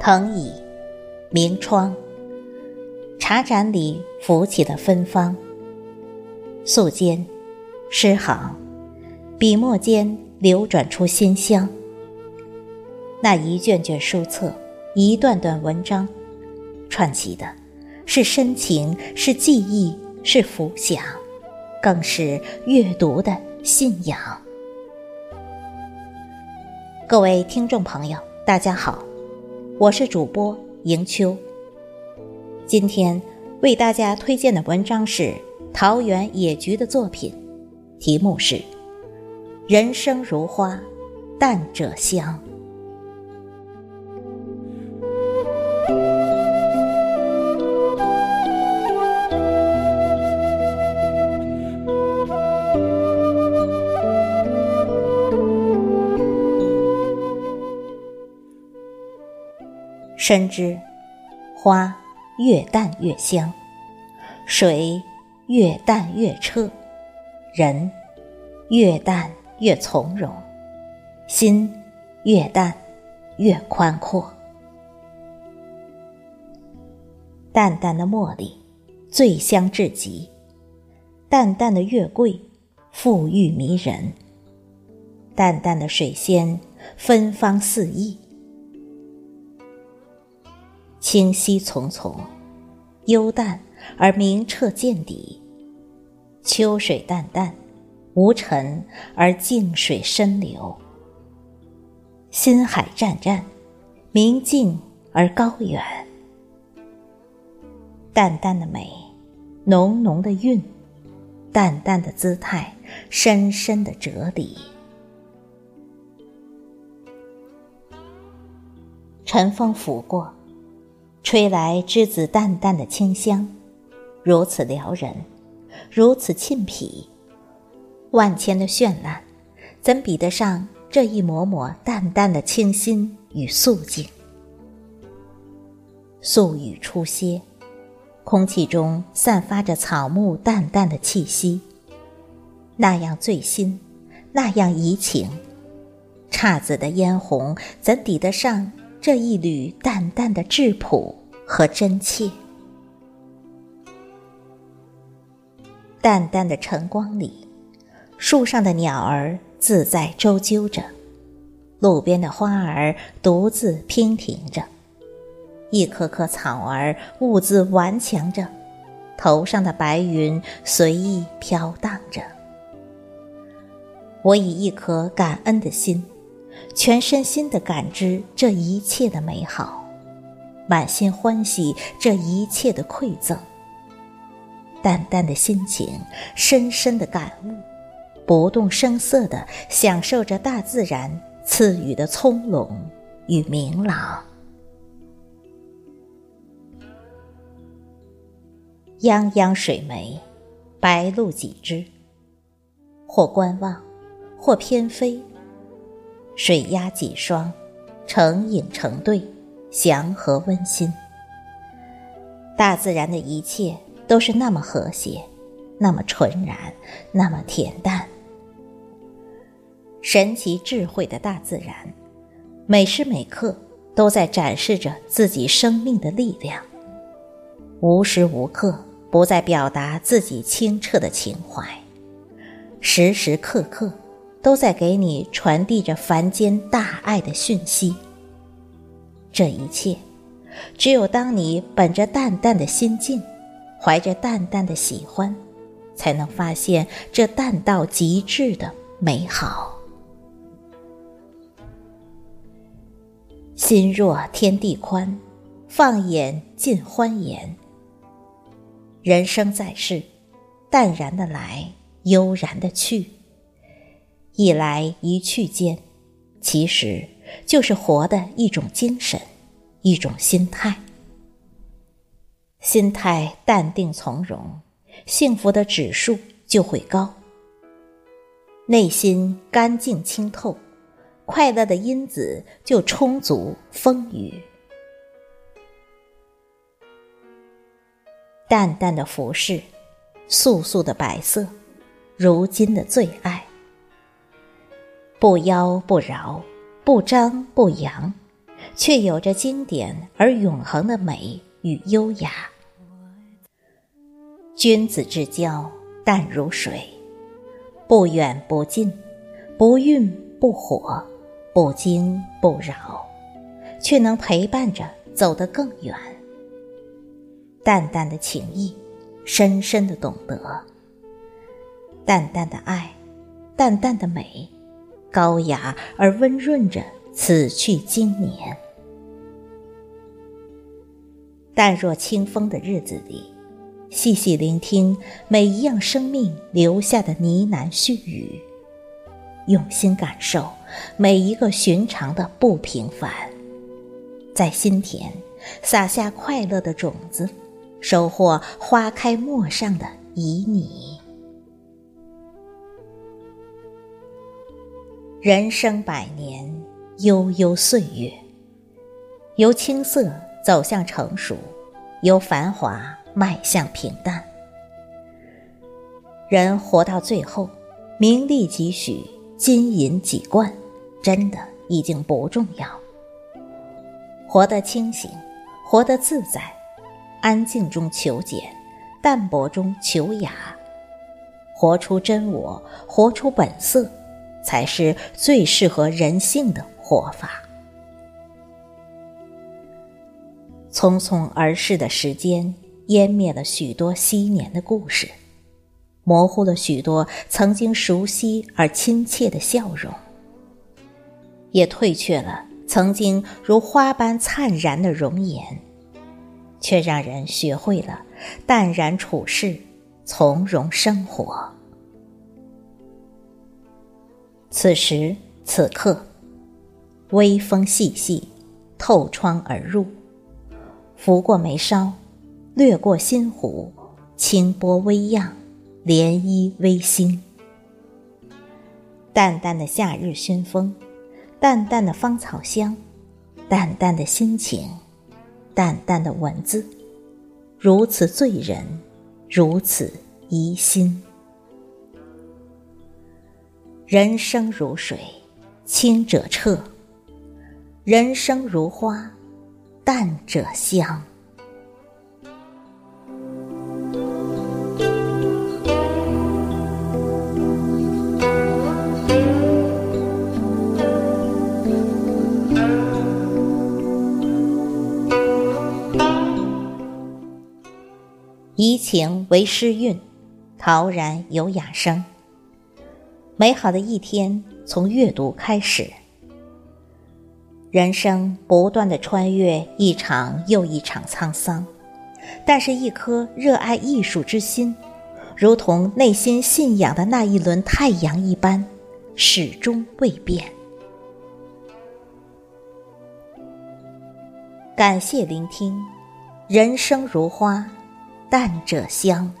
藤椅，明窗，茶盏里浮起的芬芳。素笺，诗行，笔墨间流转出馨香。那一卷卷书册，一段段文章，串起的，是深情，是记忆，是浮想，更是阅读的信仰。各位听众朋友，大家好。我是主播迎秋。今天为大家推荐的文章是桃园野菊的作品，题目是《人生如花，淡者香》。深知，花越淡越香，水越淡越澈，人越淡越从容，心越淡越宽阔。淡淡的茉莉，醉香至极；淡淡的月桂，馥郁迷人；淡淡的水仙，芬芳四溢。清溪淙淙，幽淡而明澈见底；秋水淡淡，无尘而静水深流；心海湛湛，明净而高远。淡淡的美，浓浓的韵，淡淡的姿态，深深的哲理。晨风拂过。吹来栀子淡淡的清香，如此撩人，如此沁脾。万千的绚烂，怎比得上这一抹抹淡淡的清新与素净？素雨初歇，空气中散发着草木淡淡的气息，那样醉心，那样怡情。姹紫的嫣红，怎抵得上？这一缕淡淡的质朴和真切，淡淡的晨光里，树上的鸟儿自在周啾着，路边的花儿独自娉婷着，一棵棵草儿兀自顽强着，头上的白云随意飘荡着。我以一颗感恩的心。全身心的感知这一切的美好，满心欢喜这一切的馈赠。淡淡的心情，深深的感悟，不动声色的享受着大自然赐予的从容与明朗。泱泱水湄，白鹭几只，或观望，或翩飞。水鸭几双，成影成对，祥和温馨。大自然的一切都是那么和谐，那么纯然，那么恬淡。神奇智慧的大自然，每时每刻都在展示着自己生命的力量，无时无刻不在表达自己清澈的情怀，时时刻刻。都在给你传递着凡间大爱的讯息。这一切，只有当你本着淡淡的心境，怀着淡淡的喜欢，才能发现这淡到极致的美好。心若天地宽，放眼尽欢颜。人生在世，淡然的来，悠然的去。一来一去间，其实就是活的一种精神，一种心态。心态淡定从容，幸福的指数就会高。内心干净清透，快乐的因子就充足丰腴。淡淡的服饰，素素的白色，如今的最爱。不妖不娆，不张不扬，却有着经典而永恒的美与优雅。君子之交淡如水，不远不近，不愠不火，不惊不扰，却能陪伴着走得更远。淡淡的情谊，深深的懂得，淡淡的爱，淡淡的美。高雅而温润着此去经年，淡若清风的日子里，细细聆听每一样生命留下的呢喃絮语，用心感受每一个寻常的不平凡，在心田撒下快乐的种子，收获花开陌上的旖旎。人生百年，悠悠岁月，由青涩走向成熟，由繁华迈向平淡。人活到最后，名利几许，金银几贯，真的已经不重要。活得清醒，活得自在，安静中求简，淡泊中求雅，活出真我，活出本色。才是最适合人性的活法。匆匆而逝的时间，湮灭了许多昔年的故事，模糊了许多曾经熟悉而亲切的笑容，也褪却了曾经如花般灿然的容颜，却让人学会了淡然处世，从容生活。此时此刻，微风细细，透窗而入，拂过眉梢，掠过心湖，清波微漾，涟漪微兴。淡淡的夏日熏风，淡淡的芳草香，淡淡的心情，淡淡的文字，如此醉人，如此怡心。人生如水，清者澈；人生如花，淡者香。怡情为诗韵，陶然有雅声。美好的一天从阅读开始。人生不断的穿越一场又一场沧桑，但是，一颗热爱艺术之心，如同内心信仰的那一轮太阳一般，始终未变。感谢聆听，人生如花，淡者香。